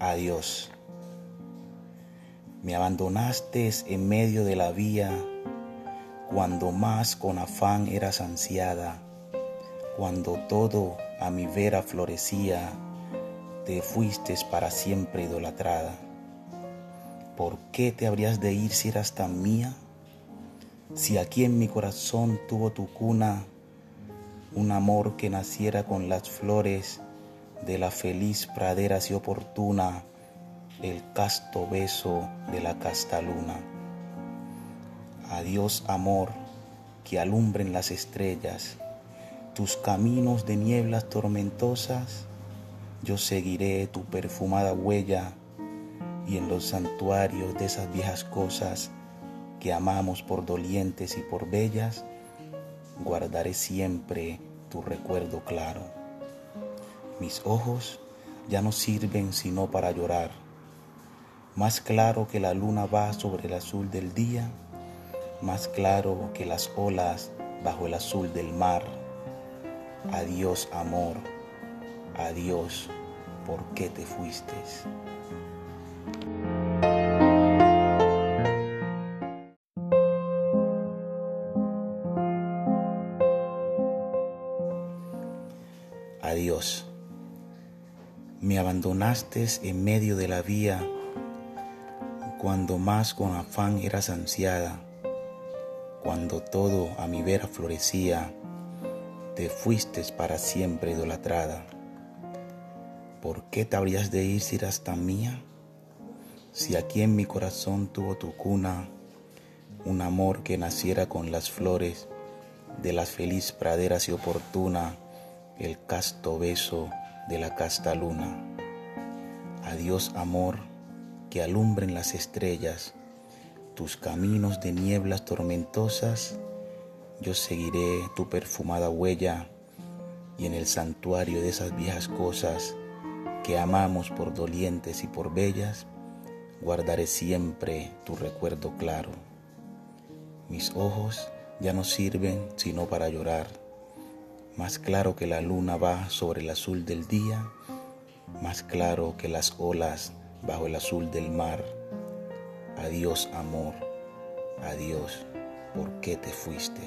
Adiós. Me abandonaste en medio de la vía, cuando más con afán eras ansiada, cuando todo a mi vera florecía, te fuiste para siempre idolatrada. ¿Por qué te habrías de ir si eras tan mía? Si aquí en mi corazón tuvo tu cuna un amor que naciera con las flores de la feliz pradera y oportuna, el casto beso de la casta luna. Adiós amor, que alumbren las estrellas, tus caminos de nieblas tormentosas, yo seguiré tu perfumada huella y en los santuarios de esas viejas cosas que amamos por dolientes y por bellas, guardaré siempre tu recuerdo claro. Mis ojos ya no sirven sino para llorar más claro que la luna va sobre el azul del día, más claro que las olas bajo el azul del mar. Adiós amor, adiós, ¿por qué te fuiste? Adiós. Me abandonaste en medio de la vía cuando más con afán eras ansiada, cuando todo a mi vera florecía, te fuiste para siempre idolatrada. ¿Por qué te habrías de ir si mía? Si aquí en mi corazón tuvo tu cuna un amor que naciera con las flores de las feliz praderas y oportuna el casto beso de la casta luna. Adiós amor que alumbren las estrellas, tus caminos de nieblas tormentosas, yo seguiré tu perfumada huella y en el santuario de esas viejas cosas que amamos por dolientes y por bellas, guardaré siempre tu recuerdo claro. Mis ojos ya no sirven sino para llorar, más claro que la luna va sobre el azul del día, más claro que las olas bajo el azul del mar. Adiós amor, adiós, ¿por qué te fuiste?